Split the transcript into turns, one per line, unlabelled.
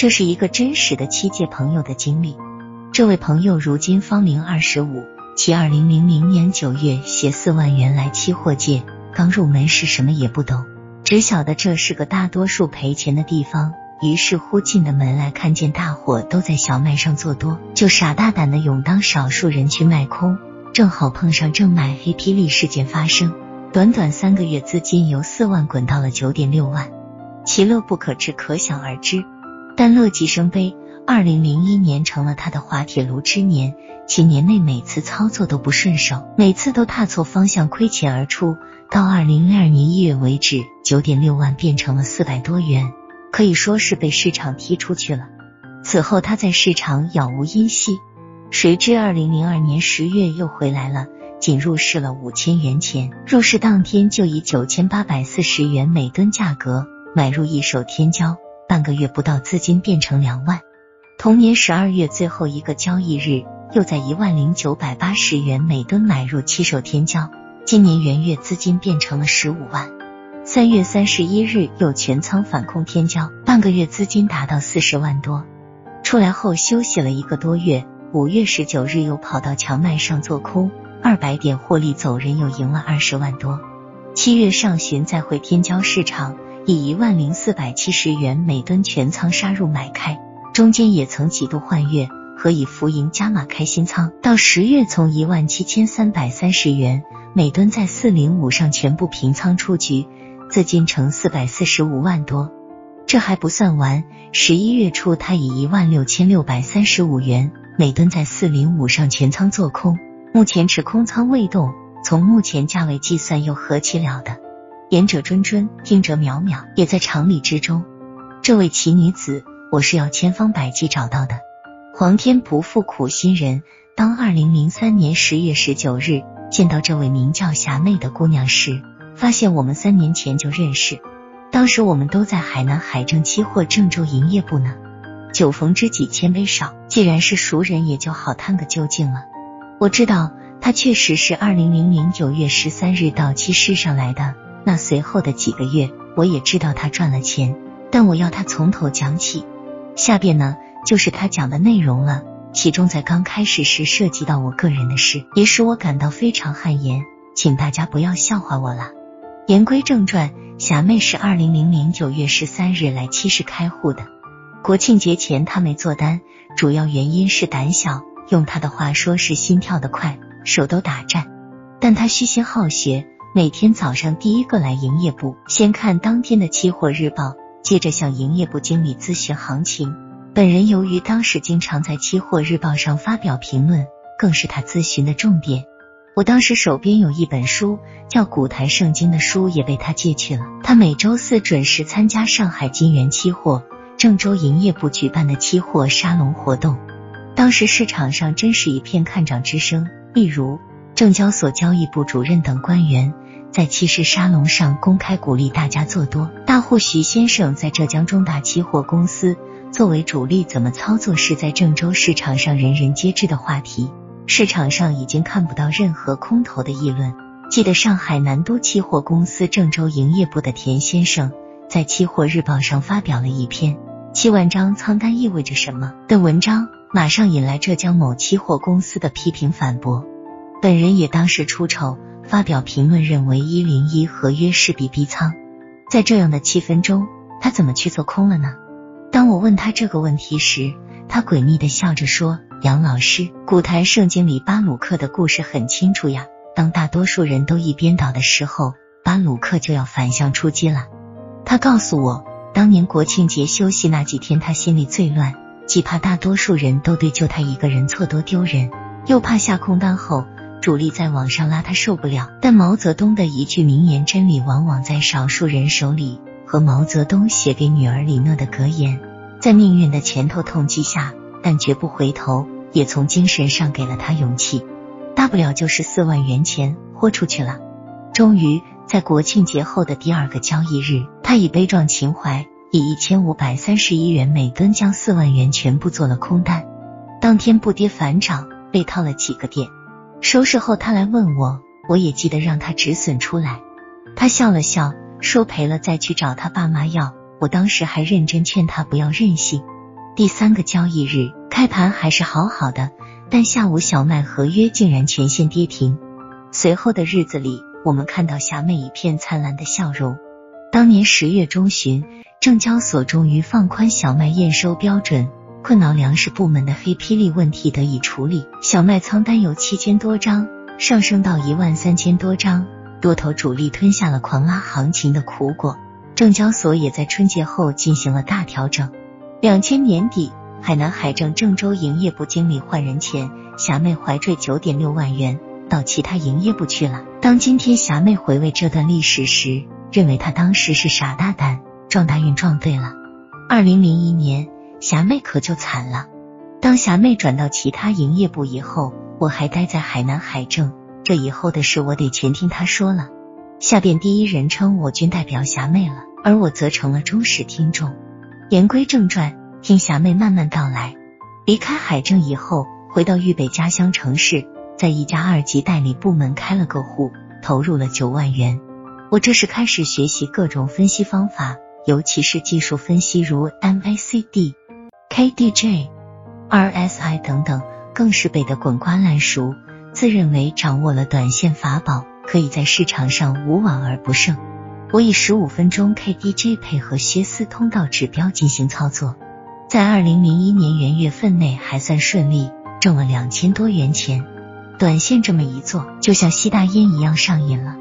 这是一个真实的七借朋友的经历。这位朋友如今方龄二十五，其二零零零年九月携四万元来期货界，刚入门时什么也不懂，只晓得这是个大多数赔钱的地方。于是乎进的门来，看见大伙都在小麦上做多，就傻大胆的勇当少数人去卖空。正好碰上正买黑霹雳事件发生，短短三个月，资金由四万滚到了九点六万，其乐不可支，可想而知。但乐极生悲，二零零一年成了他的滑铁卢之年，其年内每次操作都不顺手，每次都踏错方向，亏钱而出。到二零零二年一月为止，九点六万变成了四百多元。可以说是被市场踢出去了。此后他在市场杳无音信。谁知二零零二年十月又回来了，仅入市了五千元钱。入市当天就以九千八百四十元每吨价格买入一手天胶，半个月不到资金变成两万。同年十二月最后一个交易日，又在一万零九百八十元每吨买入七手天胶。今年元月资金变成了十五万。三月三十一日又全仓反空天骄，半个月资金达到四十万多。出来后休息了一个多月，五月十九日又跑到荞麦上做空，二百点获利走人，又赢了二十万多。七月上旬再回天骄市场，以一万零四百七十元每吨全仓杀入买开，中间也曾几度换月和以浮盈加码开新仓。到十月从一万七千三百三十元每吨在四零五上全部平仓出局。资金成四百四十五万多，这还不算完。十一月初，他以一万六千六百三十五元每吨在四零五上全仓做空，目前持空仓未动。从目前价位计算，又何其了得！言者谆谆，听者渺渺，也在常理之中。这位奇女子，我是要千方百计找到的。皇天不负苦心人，当二零零三年十月十九日见到这位名叫霞妹的姑娘时。发现我们三年前就认识，当时我们都在海南海证期货郑州营业部呢。酒逢知己千杯少，既然是熟人，也就好探个究竟了。我知道他确实是二零零零九月十三日到期市上来的，那随后的几个月，我也知道他赚了钱，但我要他从头讲起。下边呢，就是他讲的内容了，其中在刚开始时涉及到我个人的事，也使我感到非常汗颜，请大家不要笑话我了。言归正传，霞妹是二零零零九月十三日来七市开户的。国庆节前她没做单，主要原因是胆小，用她的话说是心跳得快，手都打颤。但她虚心好学，每天早上第一个来营业部，先看当天的期货日报，接着向营业部经理咨询行情。本人由于当时经常在期货日报上发表评论，更是他咨询的重点。我当时手边有一本书叫《古台圣经》的书也被他借去了。他每周四准时参加上海金源期货郑州营业部举办的期货沙龙活动，当时市场上真是一片看涨之声。例如，证交所交易部主任等官员在期市沙龙上公开鼓励大家做多。大户徐先生在浙江中大期货公司作为主力怎么操作是在郑州市场上人人皆知的话题。市场上已经看不到任何空头的议论。记得上海南都期货公司郑州营业部的田先生在期货日报上发表了一篇“七万张仓单意味着什么”的文章，马上引来浙江某期货公司的批评反驳。本人也当时出丑，发表评论，认为一零一合约势必逼仓。在这样的气氛中，他怎么去做空了呢？当我问他这个问题时，他诡秘的笑着说。杨老师，古坛圣经里巴鲁克的故事很清楚呀。当大多数人都一边倒的时候，巴鲁克就要反向出击了。他告诉我，当年国庆节休息那几天，他心里最乱，既怕大多数人都对就他一个人错多丢人，又怕下空单后主力在网上拉他受不了。但毛泽东的一句名言：“真理往往在少数人手里。”和毛泽东写给女儿李诺的格言，在命运的前头痛击下。但绝不回头，也从精神上给了他勇气。大不了就是四万元钱豁出去了。终于在国庆节后的第二个交易日，他以悲壮情怀，以一千五百三十一元每吨将四万元全部做了空单。当天不跌反涨，被套了几个点。收拾后他来问我，我也记得让他止损出来。他笑了笑，说赔了再去找他爸妈要。我当时还认真劝他不要任性。第三个交易日开盘还是好好的，但下午小麦合约竟然全线跌停。随后的日子里，我们看到霞妹一片灿烂的笑容。当年十月中旬，证交所终于放宽小麦验收标准，困扰粮食部门的黑霹雳问题得以处理，小麦仓单由七千多张上升到一万三千多张，多头主力吞下了狂拉行情的苦果。证交所也在春节后进行了大调整。两千年底，海南海政郑州营业部经理换人前，霞妹怀坠九点六万元。到其他营业部去了。当今天霞妹回味这段历史时，认为她当时是傻大胆，撞大运撞对了。二零零一年，霞妹可就惨了。当霞妹转到其他营业部以后，我还待在海南海政，这以后的事我得全听她说了。下边第一人称我均代表霞妹了，而我则成了忠实听众。言归正传，听霞妹慢慢道来。离开海政以后，回到豫北家乡城市。在一家二级代理部门开了个户，投入了九万元。我这时开始学习各种分析方法，尤其是技术分析，如 MACD、KDJ、RSI 等等，更是背得滚瓜烂熟。自认为掌握了短线法宝，可以在市场上无往而不胜。我以十五分钟 KDJ 配合歇斯通道指标进行操作，在二零零一年元月份内还算顺利，挣了两千多元钱。短线这么一做，就像吸大烟一样上瘾了。